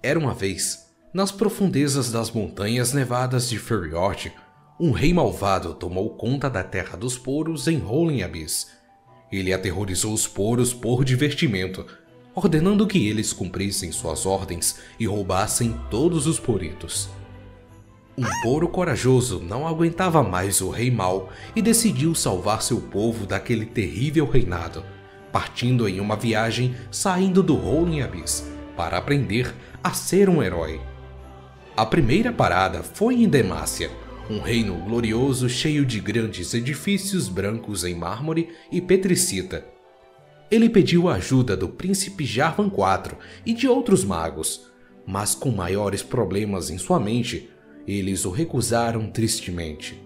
Era uma vez, nas profundezas das montanhas nevadas de Feriort, um rei malvado tomou conta da terra dos poros em Rolling Abyss. Ele aterrorizou os poros por divertimento, ordenando que eles cumprissem suas ordens e roubassem todos os poritos. Um poro corajoso não aguentava mais o rei mau e decidiu salvar seu povo daquele terrível reinado, partindo em uma viagem saindo do Rolling Abyss para aprender a ser um herói. A primeira parada foi em Demacia, um reino glorioso cheio de grandes edifícios brancos em mármore e petricita. Ele pediu a ajuda do príncipe Jarvan IV e de outros magos, mas com maiores problemas em sua mente, eles o recusaram tristemente.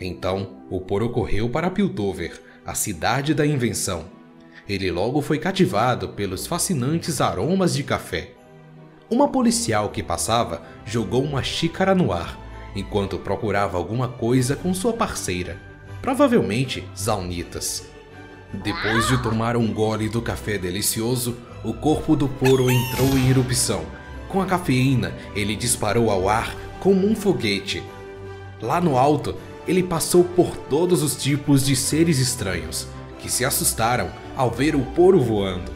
Então, o Poro correu para Piltover, a cidade da invenção. Ele logo foi cativado pelos fascinantes aromas de café. Uma policial que passava jogou uma xícara no ar, enquanto procurava alguma coisa com sua parceira, provavelmente Zaunitas. Depois de tomar um gole do café delicioso, o corpo do Poro entrou em erupção. Com a cafeína, ele disparou ao ar como um foguete. Lá no alto, ele passou por todos os tipos de seres estranhos, que se assustaram ao ver o Poro voando.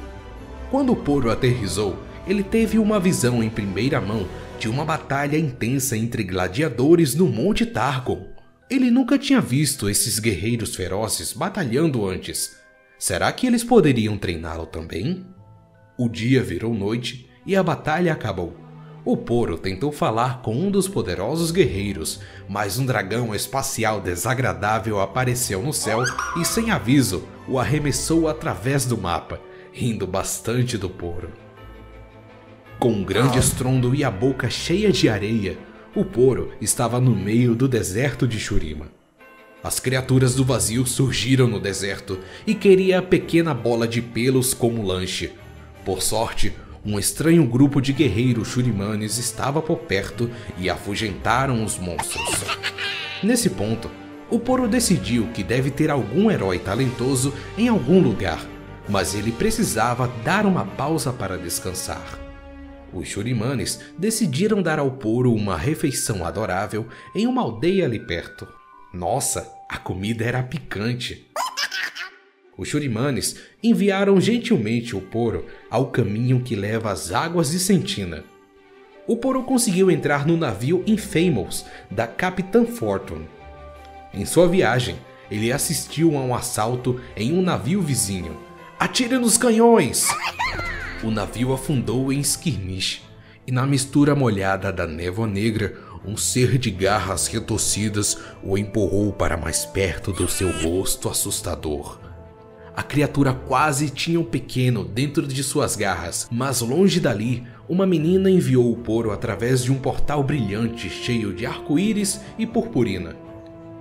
Quando o Poro aterrizou, ele teve uma visão em primeira mão de uma batalha intensa entre gladiadores no Monte Targon. Ele nunca tinha visto esses guerreiros ferozes batalhando antes. Será que eles poderiam treiná-lo também? O dia virou noite e a batalha acabou. O Poro tentou falar com um dos poderosos guerreiros, mas um dragão espacial desagradável apareceu no céu e, sem aviso, o arremessou através do mapa, rindo bastante do Poro. Com um grande estrondo e a boca cheia de areia, o Poro estava no meio do deserto de Shurima. As criaturas do vazio surgiram no deserto e queria a pequena bola de pelos como lanche. Por sorte, um estranho grupo de guerreiros shurimanes estava por perto e afugentaram os monstros. Nesse ponto, o Poro decidiu que deve ter algum herói talentoso em algum lugar, mas ele precisava dar uma pausa para descansar. Os Shurimanes decidiram dar ao Poro uma refeição adorável em uma aldeia ali perto. Nossa, a comida era picante. Os Shurimanes enviaram gentilmente o Poro ao caminho que leva às águas de Sentina. O Poro conseguiu entrar no navio Infamous da Capitã Fortune. Em sua viagem, ele assistiu a um assalto em um navio vizinho. Atire nos canhões! O navio afundou em Skirmish, e na mistura molhada da névoa negra, um ser de garras retorcidas o empurrou para mais perto do seu rosto assustador. A criatura quase tinha um pequeno dentro de suas garras, mas longe dali, uma menina enviou o Poro através de um portal brilhante cheio de arco-íris e purpurina.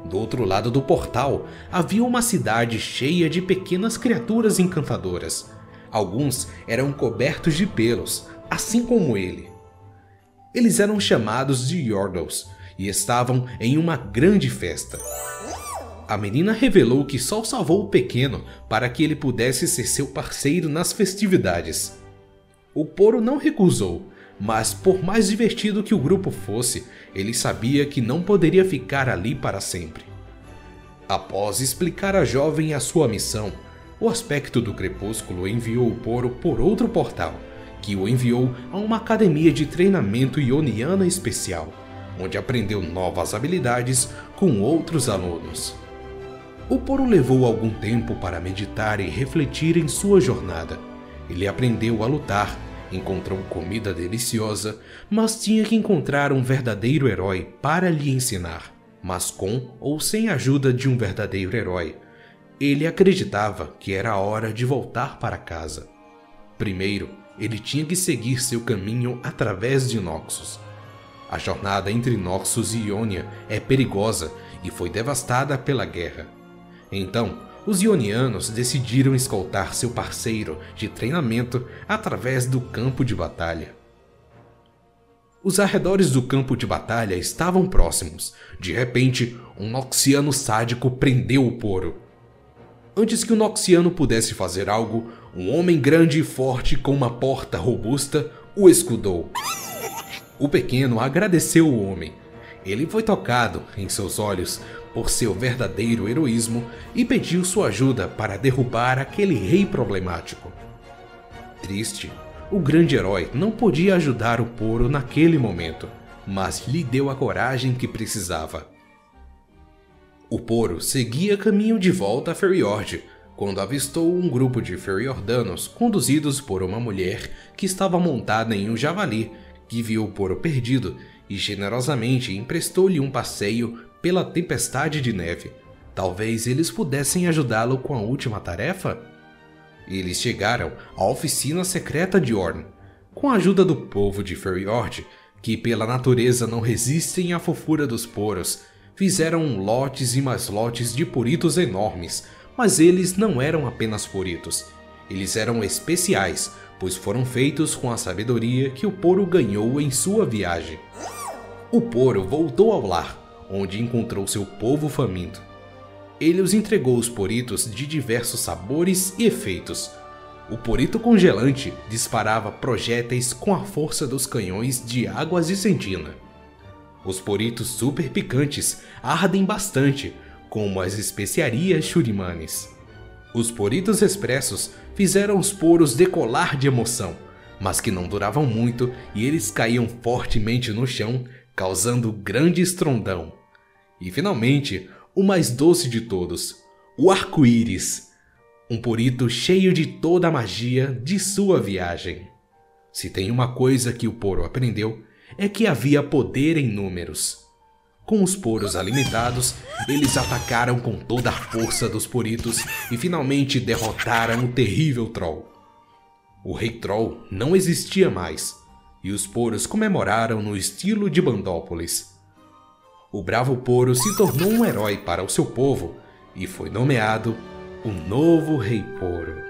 Do outro lado do portal havia uma cidade cheia de pequenas criaturas encantadoras. Alguns eram cobertos de pelos, assim como ele. Eles eram chamados de Yordles e estavam em uma grande festa. A menina revelou que só salvou o pequeno para que ele pudesse ser seu parceiro nas festividades. O Poro não recusou, mas por mais divertido que o grupo fosse, ele sabia que não poderia ficar ali para sempre. Após explicar à jovem a sua missão, o aspecto do crepúsculo enviou o Poro por outro portal, que o enviou a uma academia de treinamento ioniana especial, onde aprendeu novas habilidades com outros alunos. O Poro levou algum tempo para meditar e refletir em sua jornada. Ele aprendeu a lutar, encontrou comida deliciosa, mas tinha que encontrar um verdadeiro herói para lhe ensinar. Mas com ou sem a ajuda de um verdadeiro herói, ele acreditava que era hora de voltar para casa. Primeiro, ele tinha que seguir seu caminho através de Noxus. A jornada entre Noxus e Ionia é perigosa e foi devastada pela guerra. Então, os Ionianos decidiram escoltar seu parceiro de treinamento através do campo de batalha. Os arredores do campo de batalha estavam próximos. De repente, um Noxiano sádico prendeu o Poro. Antes que o Noxiano pudesse fazer algo, um homem grande e forte com uma porta robusta o escudou. O pequeno agradeceu o homem. Ele foi tocado em seus olhos por seu verdadeiro heroísmo e pediu sua ajuda para derrubar aquele rei problemático. Triste, o grande herói não podia ajudar o Poro naquele momento, mas lhe deu a coragem que precisava. O Poro seguia caminho de volta a Feriord, quando avistou um grupo de Feriordanos conduzidos por uma mulher que estava montada em um javali, que viu o Poro perdido e generosamente emprestou-lhe um passeio pela tempestade de neve. Talvez eles pudessem ajudá-lo com a última tarefa? Eles chegaram à oficina secreta de Orn. Com a ajuda do povo de Feriord, que pela natureza não resistem à fofura dos poros, fizeram lotes e mais lotes de poritos enormes, mas eles não eram apenas poritos. Eles eram especiais, pois foram feitos com a sabedoria que o poro ganhou em sua viagem. O poro voltou ao lar, onde encontrou seu povo faminto. Ele os entregou os poritos de diversos sabores e efeitos. O porito congelante disparava projéteis com a força dos canhões de águas e sentina. Os poritos super picantes ardem bastante, como as especiarias churimanes. Os poritos expressos fizeram os poros decolar de emoção, mas que não duravam muito e eles caíam fortemente no chão, causando grande estrondão. E finalmente, o mais doce de todos, o arco-íris, um porito cheio de toda a magia de sua viagem. Se tem uma coisa que o poro aprendeu, é que havia poder em números. Com os poros alimentados, eles atacaram com toda a força dos poritos e finalmente derrotaram o terrível Troll. O Rei Troll não existia mais, e os poros comemoraram no estilo de Bandópolis, o bravo Poro se tornou um herói para o seu povo e foi nomeado o novo Rei Poro.